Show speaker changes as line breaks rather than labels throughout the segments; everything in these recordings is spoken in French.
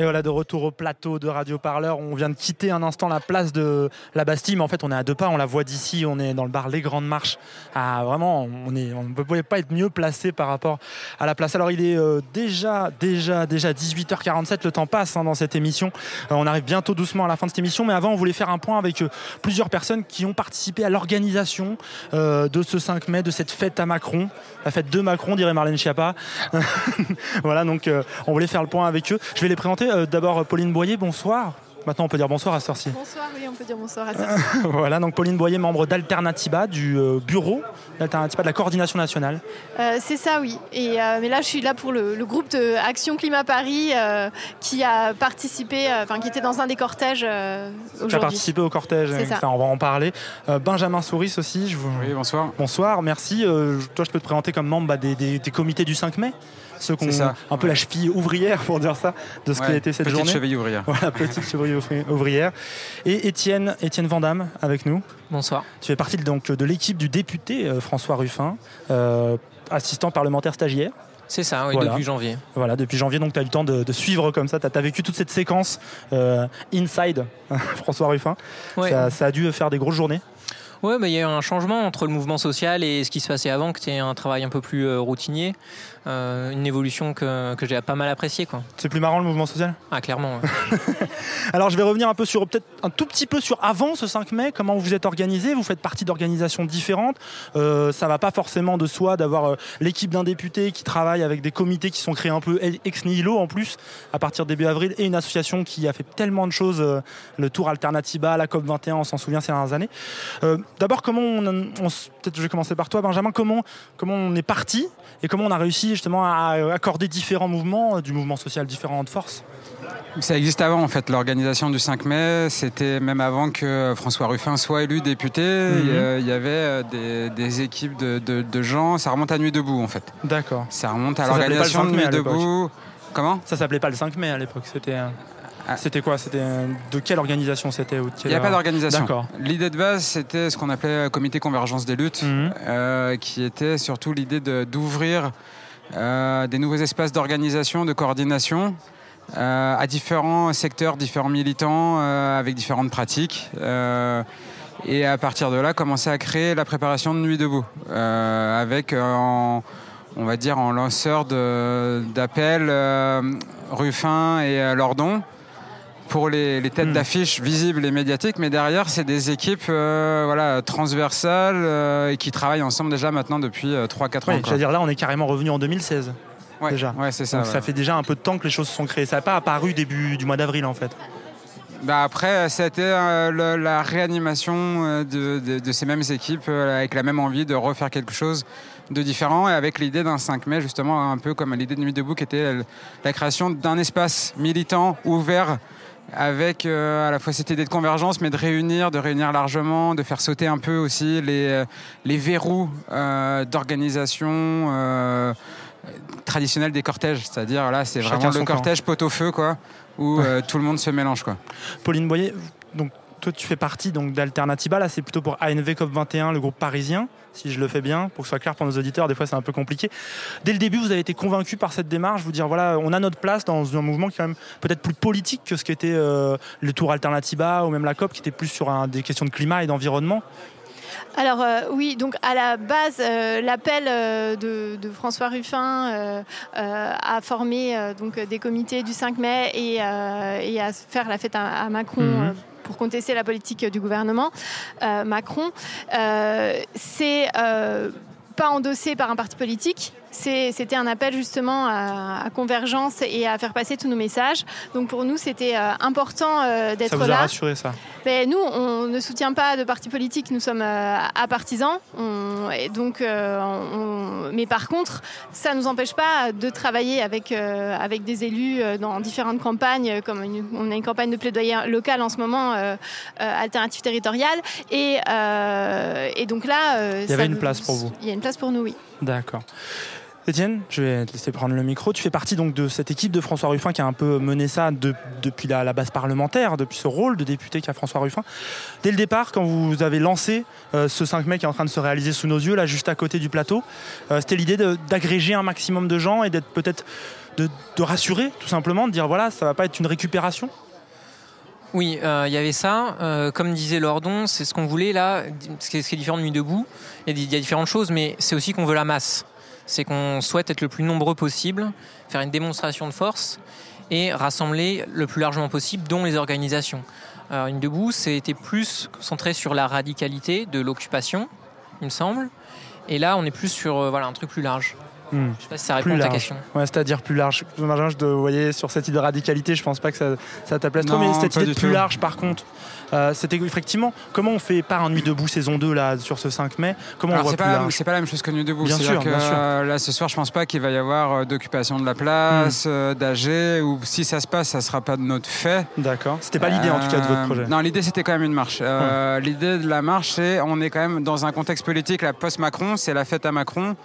Et voilà, de retour au plateau de Radio Parleur. On vient de quitter un instant la place de la Bastille, mais en fait, on est à deux pas. On la voit d'ici. On est dans le bar Les Grandes Marches. Ah, vraiment, on ne pouvait pas être mieux placé par rapport à la place. Alors, il est euh, déjà, déjà, déjà 18h47. Le temps passe hein, dans cette émission. Euh, on arrive bientôt doucement à la fin de cette émission, mais avant, on voulait faire un point avec euh, plusieurs personnes qui ont participé à l'organisation de ce 5 mai, de cette fête à Macron, la fête de Macron, dirait Marlène Schiappa. voilà, donc on voulait faire le point avec eux. Je vais les présenter. Euh, D'abord, Pauline Boyer, bonsoir. Maintenant, on peut dire bonsoir à ci
Bonsoir, oui, on peut dire bonsoir à ça.
voilà, donc Pauline Boyer, membre d'Alternativa, du euh, bureau d'Alternativa, de la coordination nationale.
Euh, c'est ça, oui. Et, euh, mais là, je suis là pour le, le groupe de Action Climat Paris euh, qui a participé, euh, enfin qui était dans un des cortèges euh,
Tu as
aujourd'hui.
participé au cortège,
C'est ça.
enfin, on va en parler. Euh, Benjamin Souris aussi, je vous...
Oui, bonsoir.
bonsoir, merci. Euh, toi, je peux te présenter comme membre bah, des, des- des comités du 5 mai, ceux
ça.
un peu la cheville ouvrière, pour dire ça, de ce qui a été cette
petite
journée.
cheville ouvrière.
Voilà, petite cheville ouvri- ouvrière. Et Étienne, Étienne Vandamme avec nous.
Bonsoir.
Tu fais partie donc, de l'équipe du député euh, François Ruffin, euh, assistant parlementaire stagiaire.
C'est ça, oui,
Voilà.
depuis janvier.
Voilà, depuis janvier, donc tu as eu le temps de, de suivre comme ça. Tu as, vécu toute cette séquence euh, inside François Ruffin.
Ouais.
Ça, ça a dû faire des grosses journées.
Ouais, bah, il y a eu un changement entre le mouvement social et ce qui se passait avant, qui était un travail un peu plus euh, routinier. Euh, une évolution que, que j'ai pas mal appréciée, quoi.
C'est plus marrant le mouvement social?
Ah, clairement. ouais.
Alors je vais revenir un peu sur peut-être un tout petit peu sur avant ce 5 mai, comment vous êtes organisé, vous faites partie d'organisations différentes. Euh, ça va pas forcément de soi d'avoir euh, l'équipe d'un député qui travaille avec des comités qui sont créés un peu ex nihilo en plus à partir de début avril et une association qui a fait tellement de choses, euh, le Tour Alternativa, la COP 21, on s'en souvient ces dernières années. D'abord comment on, peut-être je vais commencer par toi Benjamin, comment comment on est parti et comment on a réussi justement à accorder différents mouvements, euh, du mouvement social différentes forces.
Ça existe avant, en fait. L'organisation du 5 mai, c'était même avant que François Ruffin soit élu député.
Mhm.
Il y il y avait euh, des, des équipes de, de- de gens. Ça remonte à Nuit debout, en fait.
D'accord.
Ça remonte à l'organisation
5
de Nuit debout. Comment?
Ça s'appelait pas le 5 mai à l'époque. C'était euh,
Ah.
c'était quoi? C'était euh, de quelle organisation c'était
Il n'y a pas d'organisation.
D'accord.
L'idée de base, c'était ce qu'on appelait euh, comité convergence des luttes,
Mhm.
euh, qui était surtout l'idée d'ouvrir euh, des nouveaux espaces d'organisation, de coordination euh, à différents secteurs, différents militants, euh, avec différentes pratiques. euh, et à partir de là, commencer à créer la préparation de Nuit debout, euh, avec, euh, on va dire, en lanceur d'appels, euh, Ruffin et euh, Lordon pour les, les têtes
Hmm.
d'affiche visibles et médiatiques, mais derrière, c'est des équipes euh, voilà, transversales euh, et qui travaillent ensemble déjà maintenant depuis 3-4 ans.
Oui,
quoi.
j'allais dire là, on est carrément revenu en 2016.
Ouais,
déjà.
Ouais, c'est ça.
Donc
ouais.
ça fait déjà un peu de temps que les choses se sont créées. Ça n'a pas apparu début du mois d'avril en fait.
Bah après, c'était euh, la réanimation euh, de, de- de ces mêmes équipes euh, avec la même envie de refaire quelque chose de différent et avec l'idée d'un 5 mai, justement, un peu comme l'idée de Nuit debout, qui était la, la création d'un espace militant ouvert avec euh, à la fois cette idée de convergence, mais de réunir, de réunir largement, de faire sauter un peu aussi les, euh, les verrous euh, d'organisation euh, traditionnelle des cortèges. C'est-à-dire là, c'est vraiment le cortège pot-au-feu, quoi, où euh, tout le monde se mélange, quoi.
Pauline Boyer, donc toi tu fais partie donc d'Alternativa. Là, c'est plutôt pour ANV COP 21, le groupe parisien, si je le fais bien, pour que ce soit clair pour nos auditeurs. Des fois, c'est un peu compliqué. Dès le début, vous avez été convaincu par cette démarche, vous dire voilà, on a notre place dans un mouvement qui est quand même peut-être plus politique que ce qu'était euh, le Tour Alternativa ou même la COP, qui était plus sur un- des questions de climat et d'environnement.
Alors euh, oui, donc à la base, euh, l'appel euh, de, de François Ruffin à former donc des comités du 5 mai et, et à faire la fête à, à Macron.
Mhm.
Pour contester la politique du gouvernement euh, Macron, euh, c'est euh, pas endossé par un parti politique. C'était un appel justement à, à convergence et à faire passer tous nos messages. Donc pour nous, c'était euh, important euh,
Ça
d'être
vous a
là.
rassuré ça?
Mais nous, on ne soutient pas de parti politique, nous sommes euh. On- et donc, euh, on- mais par contre, ça ne nous empêche pas de travailler avec, avec des élus dans différentes campagnes, comme une- on a une campagne de plaidoyer locale en ce moment, alternative territoriale. Et, et donc là...
Il y avait
ça
une
nous-
place pour vous.
Il y a une place pour nous, oui.
D'accord. Étienne, je vais te laisser prendre le micro. Tu fais partie donc de cette équipe de François Ruffin qui a un peu mené ça depuis la, base parlementaire, depuis ce rôle de député qu'a François Ruffin. Dès le départ, quand vous avez lancé euh, ce 5 mai qui est en train de se réaliser sous nos yeux, là juste à côté du plateau, euh, c'était l'idée d'agréger un maximum de gens et d'être peut-être de, rassurer tout simplement, de dire voilà, ça va pas être une récupération?
Oui, euh, il y avait ça. comme disait Lordon, c'est ce qu'on voulait là. Ce qui est, différent de Nuit debout, il y, a différentes choses, mais c'est aussi qu'on veut la masse c'est qu'on souhaite être le plus nombreux possible, faire une démonstration de force et rassembler le plus largement possible, dont les organisations. Alors, une debout, c'était plus centré sur la radicalité de l'occupation, il me semble. Et là, on est plus sur euh, un truc plus large. Hmm. Je sais pas si ça répond à ta question.
Ouais, c'est-à-dire plus large. je vous voyez, sur cette idée de radicalité, je pense pas que ça, ça t'appelle trop, mais cette idée de plus large, par contre, euh, c'était effectivement comment on fait par un Nuit debout saison 2 là sur ce 5 mai Comment on
voit c'est pas, c'est pas la même chose que Nuit debout. Bien sûr, bien sûr. Euh, là ce soir, je pense pas qu'il va y avoir euh, d'occupation de la place, hmm. d'AG ou si ça se passe, ça sera pas de notre fait.
D'accord. C'était pas l'idée en tout cas de votre projet.
Non, l'idée c'était quand même une marche. L'idée de la marche, c'est on est quand même dans un contexte politique, la post-Macron, c'est la fête à Macron.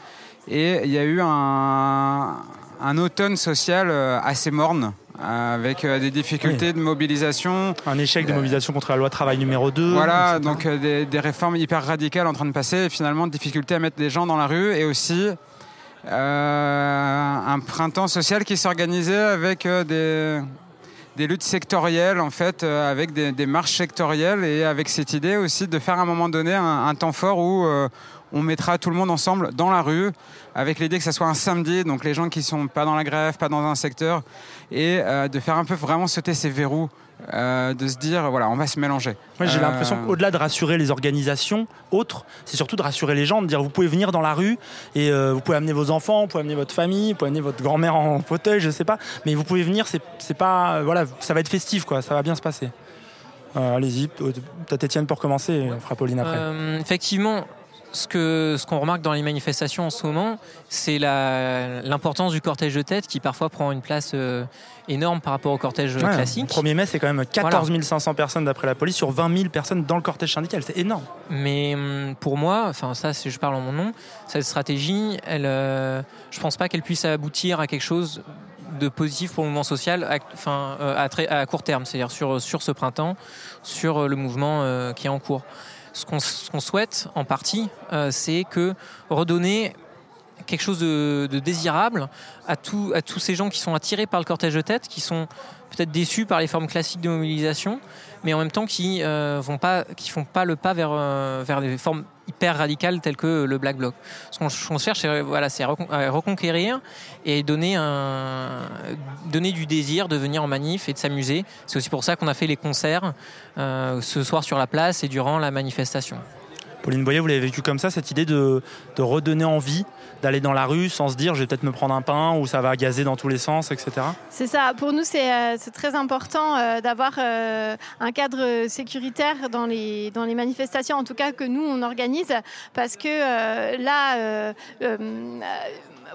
Et il y a eu un, un automne social assez morne avec euh, des difficultés de mobilisation.
Un échec de mobilisation contre la loi travail numéro 2.
Voilà, donc euh, des, réformes hyper radicales en train de passer et finalement difficulté à mettre des gens dans la rue et aussi euh, un printemps social qui s'organisait avec des, des luttes sectorielles en fait, avec des, marches sectorielles et avec cette idée aussi de faire à un moment donné un, temps fort où on mettra tout le monde ensemble dans la rue avec l'idée que ça soit un samedi, donc les gens qui sont pas dans la grève, pas dans un secteur, et euh, de faire un peu vraiment sauter ces verrous. Euh, de se dire voilà on va se mélanger.
Moi j'ai l'impression euh, qu'au-delà de rassurer les organisations autres, c'est surtout de rassurer les gens, de dire vous pouvez venir dans la rue et vous pouvez amener vos enfants, vous pouvez amener votre famille, vous pouvez amener votre grand-mère en fauteuil, je sais pas, mais vous pouvez venir, c'est pas voilà ça va être festif quoi, ça va bien se passer. Allez-y, peut-être Étienne pour commencer, on fera Pauline après.
effectivement, ce qu'on ce qu'on remarque dans les manifestations en ce moment, c'est l'importance du cortège de tête qui parfois prend une place euh, énorme par rapport au cortège classique.
Le 1er mai, c'est quand même 14 500 personnes d'après la police sur 20 000 personnes dans le cortège syndical. C'est énorme.
Mais hum, pour moi, enfin ça, je parle en mon nom, cette stratégie, elle, euh, je pense pas qu'elle puisse aboutir à quelque chose de positif pour le mouvement social à, enfin, euh, à, très, à court terme, c'est-à-dire sur, sur ce printemps, sur le mouvement qui est en cours ce qu'on souhaite en partie, euh, c'est que redonner quelque chose de, désirable à, à tous ces gens qui sont attirés par le cortège de tête, qui sont peut-être déçus par les formes classiques de mobilisation, mais en même temps qui ne euh, qui font pas le pas vers, euh, des formes hyper radicales telles que le Black Bloc. Ce qu'on cherche, c'est voilà, reconquérir et donner du désir de venir en manif et de s'amuser. C'est aussi pour ça qu'on a fait les concerts euh, ce soir sur la place et durant la manifestation.
Pauline Boyer, vous l'avez vécu comme ça, cette idée de, de redonner envie d'aller dans la rue sans se dire je vais peut-être me prendre un pain ou ça va gazer dans tous les sens, etc.
C'est ça. Pour nous, c'est euh, très important euh, d'avoir euh, un cadre sécuritaire dans les, dans les manifestations, en tout cas que nous, on organise, parce que là,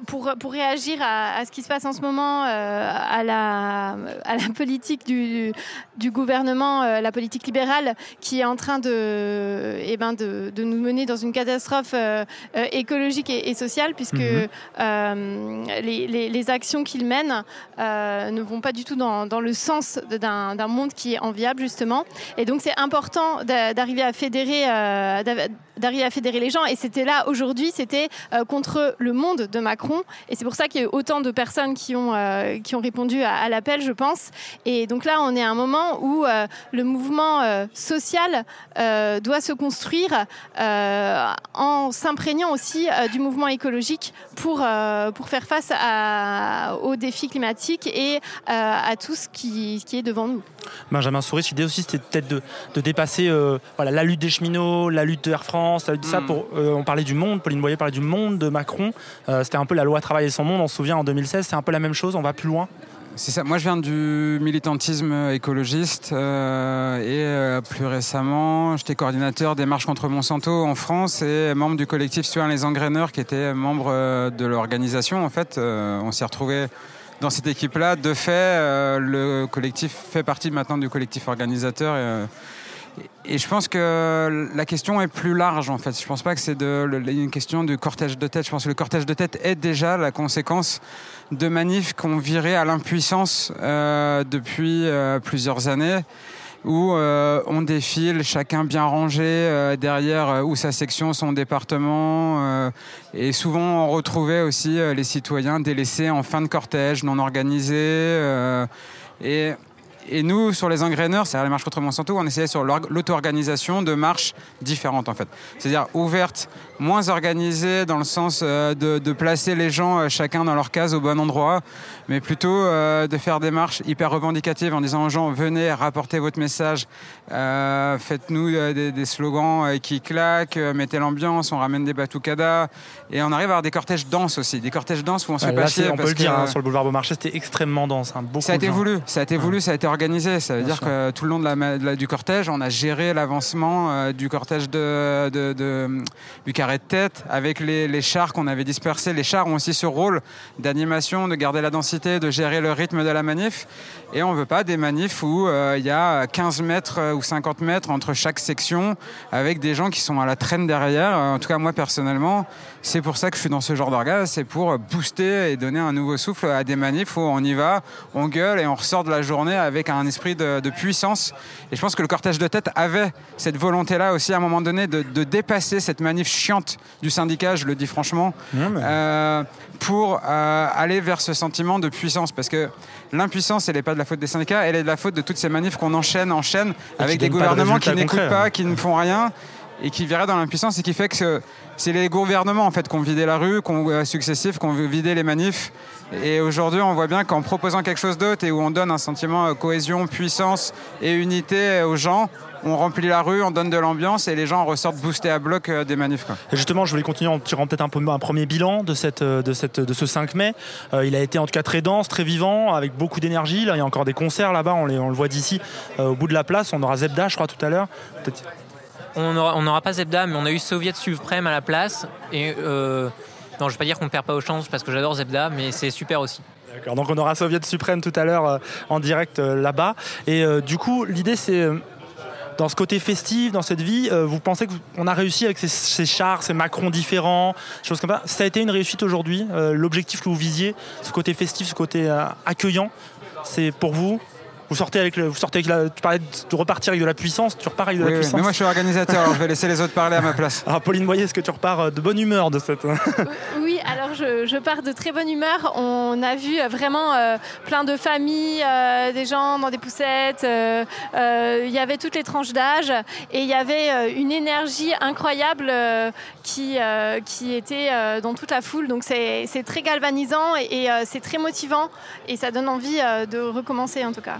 pour, pour réagir à, ce qui se passe en ce moment, euh, à, la, à la politique du, du gouvernement, euh, la politique libérale, qui est en train de, eh ben de, de nous mener dans une catastrophe euh, écologique et, sociale, puisque mhm. les, les, les, actions qu'il mène ne vont pas du tout dans, dans le sens d'un monde qui est enviable, justement. Et donc, c'est important d'arriver à fédérer d'arriver à fédérer les gens. Et c'était là aujourd'hui, c'était contre le monde de Macron et c'est pour ça qu'il y a eu autant de personnes qui ont, euh, qui ont répondu à, l'appel, je pense. Et donc là, on est à un moment où euh, le mouvement euh, social doit se construire en s'imprégnant aussi du mouvement écologique pour, pour faire face aux défis climatiques et à tout ce qui, qui est devant nous.
Benjamin Souris, l'idée aussi, c'était peut-être de, de, dépasser voilà, la lutte des cheminots, la lutte de Air France, la lutte de ça. Hmm. Pour, on parlait du monde, Pauline Boyer parlait du monde de Macron. c'était un la loi Travail et son monde, on se souvient en 2016, c'est un peu la même chose, on va plus loin.
Moi, je viens du militantisme écologiste euh, et euh, plus récemment, j'étais coordinateur des marches contre Monsanto en France et membre du collectif Sur les Engraineurs, qui était membre euh, de l'organisation. En fait, on s'est retrouvé dans cette équipe-là. De fait, le collectif fait partie maintenant du collectif organisateur. Et je pense que la question est plus large en fait. Je pense pas que c'est une question du cortège de tête. Je pense que le cortège de tête est déjà la conséquence de manifs qu'on virait à l'impuissance euh, depuis euh, plusieurs années où euh, on défile, chacun bien rangé derrière sa section, son département. et souvent, on retrouvait aussi les citoyens délaissés en fin de cortège, non organisés. et et nous, sur les engraineurs, c'est-à-dire les marches contre Monsanto, on essayait sur l'auto-organisation de marches différentes en fait. C'est-à-dire ouvertes, moins organisées dans le sens euh, de, placer les gens euh, chacun dans leur case au bon endroit, mais plutôt euh, de faire des marches hyper revendicatives en disant aux gens venez, rapportez votre message, faites-nous des, slogans qui claquent, mettez l'ambiance, on ramène des batoukadas et on arrive à avoir des cortèges denses aussi, des cortèges denses où on se fait pas chier.
On peut le dire, hein, sur le boulevard Beaumarchais, c'était extrêmement dense. Hein,
ça a été voulu, ça a été voulu, ça a été organisé. Ça veut dire que tout le long de la, du cortège, on a géré l'avancement euh, du cortège de, du carré de tête avec les, chars qu'on avait dispersés. Les chars ont aussi ce rôle d'animation, de garder la densité, de gérer le rythme de la manif. Et on ne veut pas des manifs où euh, il y a 15 mètres euh, ou 50 mètres entre chaque section avec des gens qui sont à la traîne derrière. En tout cas, moi personnellement, c'est pour ça que je suis dans ce genre d'organe. C'est pour booster et donner un nouveau souffle à des manifs où on y va, on gueule et on ressort de la journée avec un esprit de, puissance. Et je pense que le cortège de tête avait cette volonté-là aussi à un moment donné de, dépasser cette manif chiante du syndicat, je le dis franchement, euh, pour euh, aller vers ce sentiment de puissance. Parce que l'impuissance, elle n'est pas de la faute des syndicats, elle est de la faute de toutes ces manifs qu'on enchaîne, enchaîne, avec des gouvernements qui n'écoutent pas, qui ne font rien et qui verrait dans l'impuissance et qui fait que c'est les gouvernements en fait qui ont vidé la rue, qui ont, euh, successifs, qui ont vidé les manifs. Et aujourd'hui, on voit bien qu'en proposant quelque chose d'autre et où on donne un sentiment de cohésion, puissance et unité aux gens, on remplit la rue, on donne de l'ambiance et les gens ressortent boostés à bloc euh, des manifs.
Et justement, je voulais continuer en tirant peut-être un, premier bilan de, euh, ce 5 mai. il a été en tout cas très dense, très vivant, avec beaucoup d'énergie. Il y a encore des concerts là-bas, on, on, le voit d'ici, au bout de la place. On aura Zebda, je crois, tout à l'heure.
On n'aura pas Zebda, mais on a eu Soviet Suprême à la place. Et euh, non, je vais pas dire qu'on perd pas au change parce que j'adore Zebda, mais c'est super aussi.
D'accord, donc on aura Soviet Suprême tout à l'heure euh, en direct euh, là-bas. Et du coup, l'idée c'est dans ce côté festif, dans cette vie, vous pensez qu'on a réussi avec ces, chars, ces Macrons différents, choses comme ça? Ça a été une réussite aujourd'hui L'objectif que vous visiez, ce côté festif, ce côté accueillant, c'est pour vous? Vous sortez avec le, vous sortez avec la, tu parlais de repartir avec de la puissance, tu repars avec de la puissance.
Mais moi je suis organisateur, je vais laisser les autres parler à ma place.
Alors Pauline Boyer, est-ce que tu repars euh, de bonne humeur de cette
Oui, alors je, pars de très bonne humeur. On a vu vraiment euh, plein de familles, euh, des gens dans des poussettes. Il y avait toutes les tranches d'âge et il y avait une énergie incroyable qui qui était dans toute la foule. Donc c'est très galvanisant et c'est très motivant et ça donne envie de recommencer en tout cas.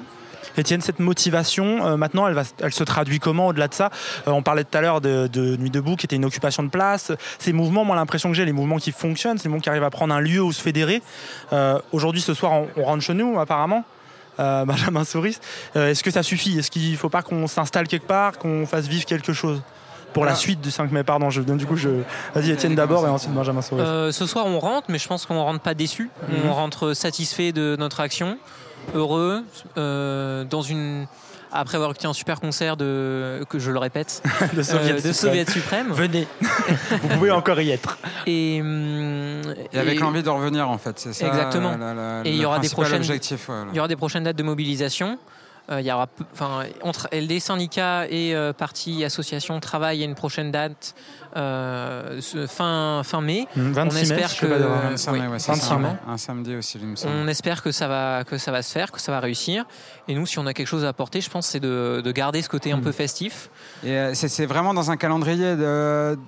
Étienne, cette motivation, euh, maintenant, elle, va, elle se traduit comment au-delà de ça euh, On parlait tout à l'heure de, Nuit debout, qui était une occupation de place. Ces mouvements, moi, l'impression que j'ai, les mouvements qui fonctionnent, ces mouvements qui arrivent à prendre un lieu où se fédérer. Euh, aujourd'hui, ce soir, on, rentre chez nous, apparemment. Benjamin Souris. Est-ce que ça suffit? Est-ce qu'il ne faut pas qu'on s'installe quelque part, qu'on fasse vivre quelque chose? Pour la suite du 5 mai. Pardon, je, du coup, je... vas-y Étienne d'abord et ensuite Benjamin Souris.
ce soir, on rentre, mais je pense qu'on ne rentre pas déçu. On mhm. rentre satisfait de notre action heureux euh, dans une après avoir écouté un super concert de, que je le répète,
de Soviet,
euh, Suprême.
Venez, vous pouvez encore y être.
Et, hum, avec l'envie de revenir en fait, c'est ça.
Exactement. et il y aura des prochaines,
il
y aura des prochaines dates de mobilisation. Euh, il y aura, enfin, entre les syndicats et euh, partis, associations travaillent à une prochaine date euh, fin, fin mai.
26 on espère
que, mai, un samedi aussi.
On espère que ça va que ça va se faire, que ça va réussir. Et nous, si on a quelque chose à apporter, je pense, c'est de, de, garder ce côté un mm. peu festif.
Et c'est vraiment dans un calendrier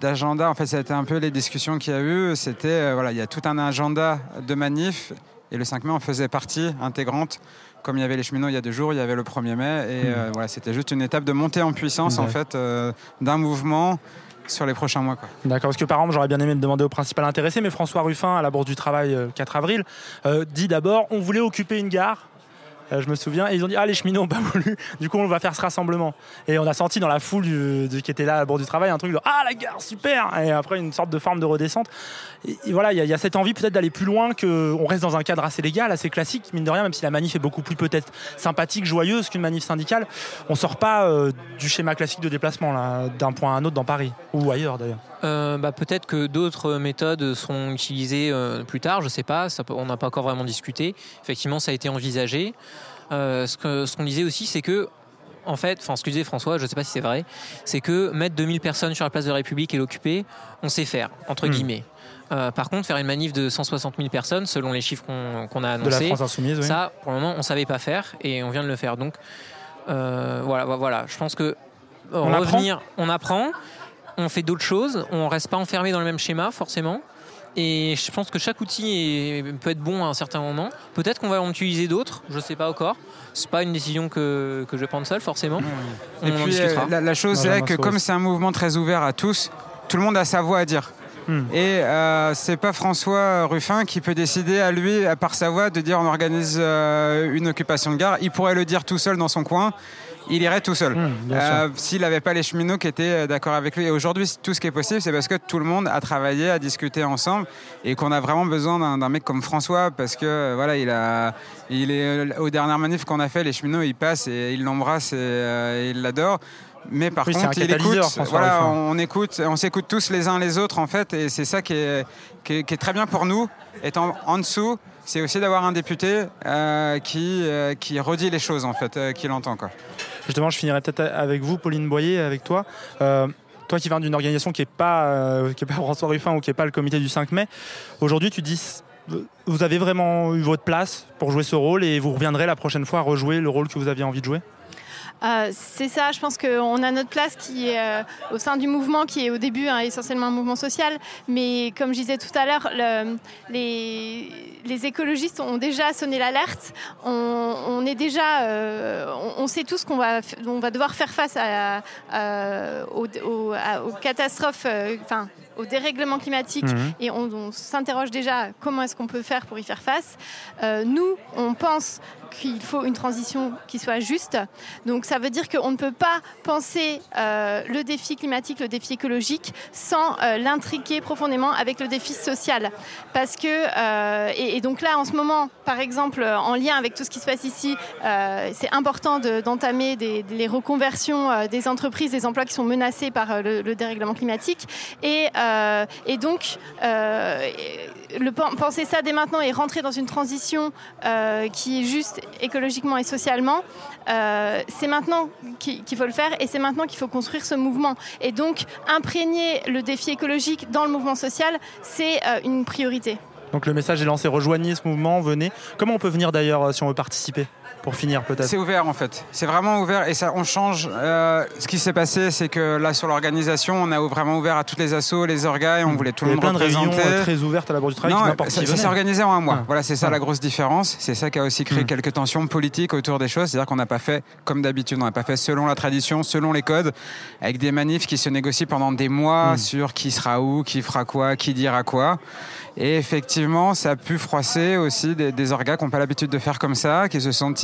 d'agenda. En fait, ça a été un peu les discussions qu'il y a eu. C'était voilà, il y a tout un agenda de manifs et le 5 mai en faisait partie intégrante comme il y avait les cheminots il y a deux jours, il y avait le 1er mai. Et hmm. euh, voilà, c'était juste une étape de montée en puissance en fait euh, d'un mouvement sur les prochains mois.
D'accord, parce que par exemple, j'aurais bien aimé demander au principal intéressé, mais François Ruffin, à la Bourse du Travail 4 euh, avril, dit d'abord on voulait occuper une gare je me souviens. Et ils ont dit Ah, les cheminots n'ont pas voulu. Du coup, on va faire ce rassemblement. Et on a senti dans la foule qui était là à bord du travail un truc de Ah, la gare, super Et après, une sorte de forme de redescente. Et, voilà, il y, a- cette envie peut-être d'aller plus loin, qu'on reste dans un cadre assez légal, assez classique, mine de rien, même si la manif est beaucoup plus peut-être sympathique, joyeuse qu'une manif syndicale. On sort pas euh, du schéma classique de déplacement, d'un point à un autre dans Paris, ou ailleurs d'ailleurs.
Euh, bah, Peut-être que d'autres méthodes seront utilisées euh, plus tard, je sais pas, ça on n'a pas encore vraiment discuté. Effectivement, ça a été envisagé. Euh, ce qu'on disait aussi, c'est que, en fait, enfin ce que disait François, je ne sais pas si c'est vrai, c'est que mettre 2000 personnes sur la place de la République et l'occuper, on sait faire, entre
Hmm.
guillemets. Euh, par contre, faire une manif de 160 000 personnes, selon les chiffres qu'on a
De la
annoncés,
France Insoumise, oui.
ça, pour le moment, on savait pas faire et on vient de le faire. Donc, euh, voilà, voilà. Je pense que euh,
On
revenir, on apprend, on fait d'autres choses, on reste pas enfermé dans le même schéma, forcément. Et je pense que chaque outil est- peut être bon à un certain moment. Peut-être qu'on va en utiliser d'autres, je sais pas encore. C'est pas une décision que, que je vais prendre seul, forcément. On
Et
en
puis
discutera.
euh, la, la chose,
Non,
c'est que comme c'est un mouvement très ouvert à tous, tout le monde a sa voix à dire.
Hmm.
Et euh, c'est pas François Ruffin qui peut décider à lui, à part sa voix, de dire on organise euh, une occupation de gare. Il pourrait le dire tout seul dans son coin. Il irait tout seul.
Sûr.
Euh, S'il n'avait pas les cheminots qui étaient euh, d'accord avec lui. Et aujourd'hui, tout ce qui est possible, c'est parce que tout le monde a travaillé, a discuté ensemble et qu'on a vraiment besoin d'un mec comme François parce que euh, voilà, il a, il est euh, aux dernières manifs qu'on a fait, les cheminots, ils passent et ils l'embrassent et euh, ils l'adorent. Mais par
Oui,
contre, il écoute. Voilà, on écoute, on s'écoute tous les uns les autres en fait, et c'est ça qui est, qui est, qui est très bien pour nous. Étant en dessous, c'est aussi d'avoir un député euh, qui, euh, qui redit les choses en fait, euh, qui l'entend.
Justement, je finirai peut-être avec vous, Pauline Boyer, avec toi. Toi qui viens d'une organisation qui n'est pas, qui pas François Ruffin ou qui n'est pas le comité du 5 mai, aujourd'hui tu dis vous avez vraiment eu votre place pour jouer ce rôle et vous reviendrez la prochaine fois à rejouer le rôle que vous aviez envie de jouer?
Euh, c'est ça, je pense qu'on a notre place qui est euh, au sein du mouvement, qui est au début hein, essentiellement un mouvement social. Mais comme je disais tout à l'heure, le- les, les écologistes ont déjà sonné l'alerte. On, on est déjà, euh, on, on sait tous qu'on va, on va devoir faire face à, à- aux, aux- aux catastrophes, enfin au dérèglement climatique
Mhm.
et on, on s'interroge déjà comment est-ce qu'on peut faire pour y faire face. Euh, nous, on pense qu'il faut une transition qui soit juste. Donc ça veut dire qu'on ne peut pas penser euh, le défi climatique, le défi écologique, sans euh, l'intriquer profondément avec le défi social. Parce que, euh, et, donc là, en ce moment, par exemple, en lien avec tout ce qui se passe ici, c'est important de- d'entamer les reconversions des entreprises, des emplois qui sont menacés par le, le dérèglement climatique. Et, donc, le, pen- penser ça dès maintenant et rentrer dans une transition euh, qui est juste écologiquement et socialement, euh, c'est maintenant qu'il qu'il faut le faire et c'est maintenant qu'il faut construire ce mouvement. Et donc, imprégner le défi écologique dans le mouvement social, c'est euh, une priorité.
Donc le message est lancé, rejoignez ce mouvement, venez. Comment on peut venir d'ailleurs euh, si on veut participer Pour finir peut-être?
C'est ouvert en fait. C'est vraiment ouvert et ça, on change. Euh, ce qui s'est passé, c'est que là sur l'organisation, on a vraiment ouvert à toutes les assos, les orgas, et on voulait tout
Il y
le monde
plein de réunions euh, très ouvertes à la Bourse du Travail.
Non,
qui
ça, s'est organisé en un mois.
Ah.
Voilà, c'est ça
Ah.
la grosse différence. C'est ça qui a aussi créé
Mm.
quelques tensions politiques autour des choses. C'est-à-dire qu'on n'a pas fait comme d'habitude. On n'a pas fait selon la tradition, selon les codes, avec des manifs qui se négocient pendant des mois
Mm.
sur qui sera où, qui fera quoi, qui dira quoi. Et effectivement, ça a pu froisser aussi des, des orgas qui n'ont pas l'habitude de faire comme ça, qui se sont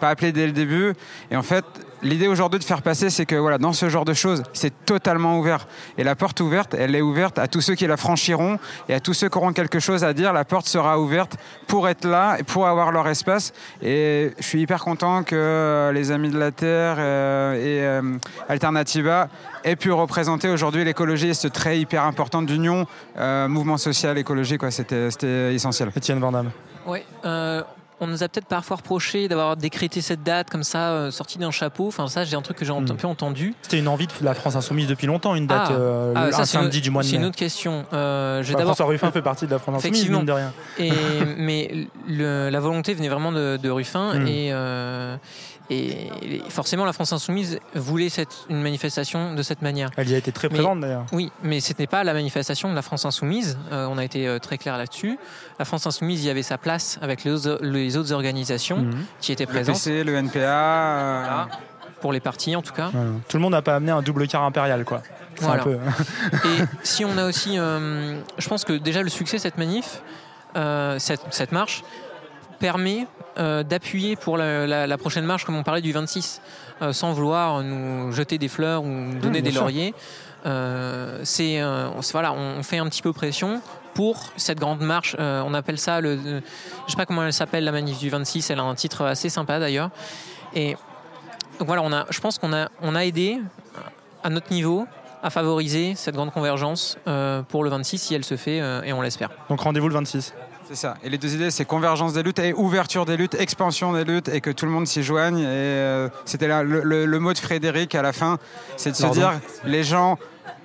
pas appelés dès le début. Et en fait, l'idée aujourd'hui de faire passer, c'est que voilà, dans ce genre de choses, c'est totalement ouvert. Et la porte ouverte, elle est ouverte à tous ceux qui la franchiront et à tous ceux qui auront quelque chose à dire. La porte sera ouverte pour être là et pour avoir leur espace. Et je suis hyper content que euh, les Amis de la Terre euh, et euh, Alternativa aient pu représenter aujourd'hui l'écologie et ce trait hyper important d'union, euh, mouvement social, écologie, quoi. C'était c'était essentiel.
Étienne Vandam.
Ouais, euh, on nous a peut-être parfois reproché d'avoir décrété cette date comme ça, euh, sortie d'un chapeau. Enfin, ça, j'ai un truc que j'ai un
Hmm.
peu entendu.
C'était une envie de la France Insoumise depuis longtemps, une date,
Ah.
euh,
Ah, ça,
un
c'est une-
samedi du mois de
C'est
mai.
une autre question. Euh,
Enfin,
d'abord.
François Ruffin fait partie de la France Insoumise, mine de rien.
Et, mais le- la volonté venait vraiment de, de Ruffin
Mm.
et, euh, et forcément la France Insoumise voulait cette, une manifestation de cette manière.
Elle y a été très présente d'ailleurs.
Oui, mais ce n'était pas la manifestation de la France Insoumise. Euh, on a été euh, très clair là-dessus. La France Insoumise y avait sa place avec les autres, les autres organisations
Mhm.
qui étaient
Le
présentes,
PC, le NPA. euh,
Voilà. pour les partis en tout cas.
Voilà. Tout le monde n'a pas amené un double quart impérial, quoi.
Voilà.
un peu.
Et si on a aussi, euh, je pense que déjà le succès de cette manif, euh, cette, cette marche, permet d'appuyer pour la, prochaine marche, comme on parlait du 26, sans vouloir nous jeter des fleurs ou nous donner des lauriers. c'est voilà, on fait un petit peu pression pour cette grande marche. on appelle ça le, je sais pas comment elle s'appelle la manif du 26. Elle a un titre assez sympa d'ailleurs. Et donc voilà, on a, je pense qu'on a, on a aidé à notre niveau à favoriser cette grande convergence euh, pour le 26 si elle se fait euh, et on l'espère.
Donc rendez-vous le 26
c'est ça. Et les deux idées, c'est convergence des luttes et ouverture des luttes, expansion des luttes et que tout le monde s'y joigne. Et euh, c'était là le, le, mot de Frédéric à la fin, c'est de se dire les gens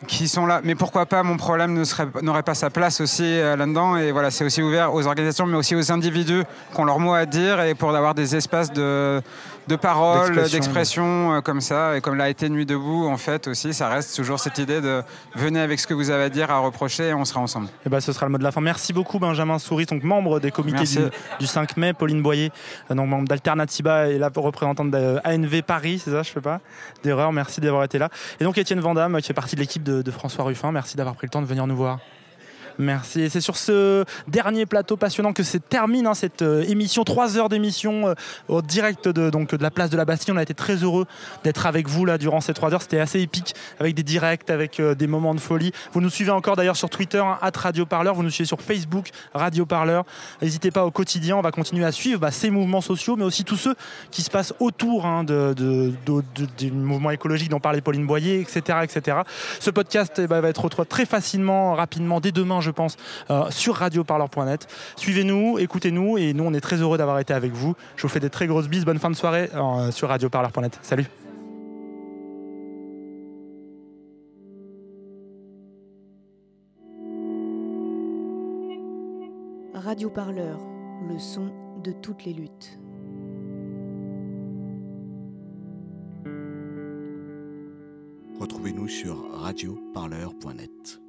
qui sont là. Mais pourquoi pas, mon problème n'aurait pas sa place aussi là-dedans. Et voilà, c'est aussi ouvert aux organisations, mais aussi aux individus qui ont leur mot à dire et pour avoir des espaces de, de paroles, d'expression euh, comme ça. Et comme l'a été Nuit debout, en fait, aussi, ça reste toujours cette idée de venez avec ce que vous avez à dire, à reprocher, et on sera ensemble. Et
eh ben, ce sera le mot de la fin. Merci beaucoup, Benjamin Souris, donc membre des comités du, 5 mai, Pauline Boyer, euh, donc membre d'Alternativa et la représentante d'ANV Paris, c'est ça, je sais pas d'erreur. Merci d'avoir été là. Et donc, Étienne Vandamme, qui fait partie de l'équipe de, de François Ruffin, merci d'avoir pris le temps de venir nous voir. Merci. C'est sur ce dernier plateau passionnant que se termine hein, cette euh, émission, trois heures d'émission euh, au direct de, donc, de la place de la Bastille. On a été très heureux d'être avec vous là durant ces trois heures. C'était assez épique avec des directs, avec euh, des moments de folie. Vous nous suivez encore d'ailleurs sur Twitter, hein, Radio Parleur. Vous nous suivez sur Facebook, Radio Parleur. N'hésitez pas au quotidien. On va continuer à suivre bah, ces mouvements sociaux, mais aussi tous ceux qui se passent autour hein, du mouvement écologique dont parlait Pauline Boyer, etc. etc. Ce podcast eh ben, va être retrouvé très facilement, rapidement, dès demain, je pense, euh, sur radioparleur.net. Suivez-nous, écoutez-nous et nous, on est très heureux d'avoir été avec vous. Je vous fais des très grosses bises. Bonne fin de soirée euh, sur radioparleur.net. Salut.
Radio Parleur, le son de toutes les luttes.
Retrouvez-nous sur radioparleur.net.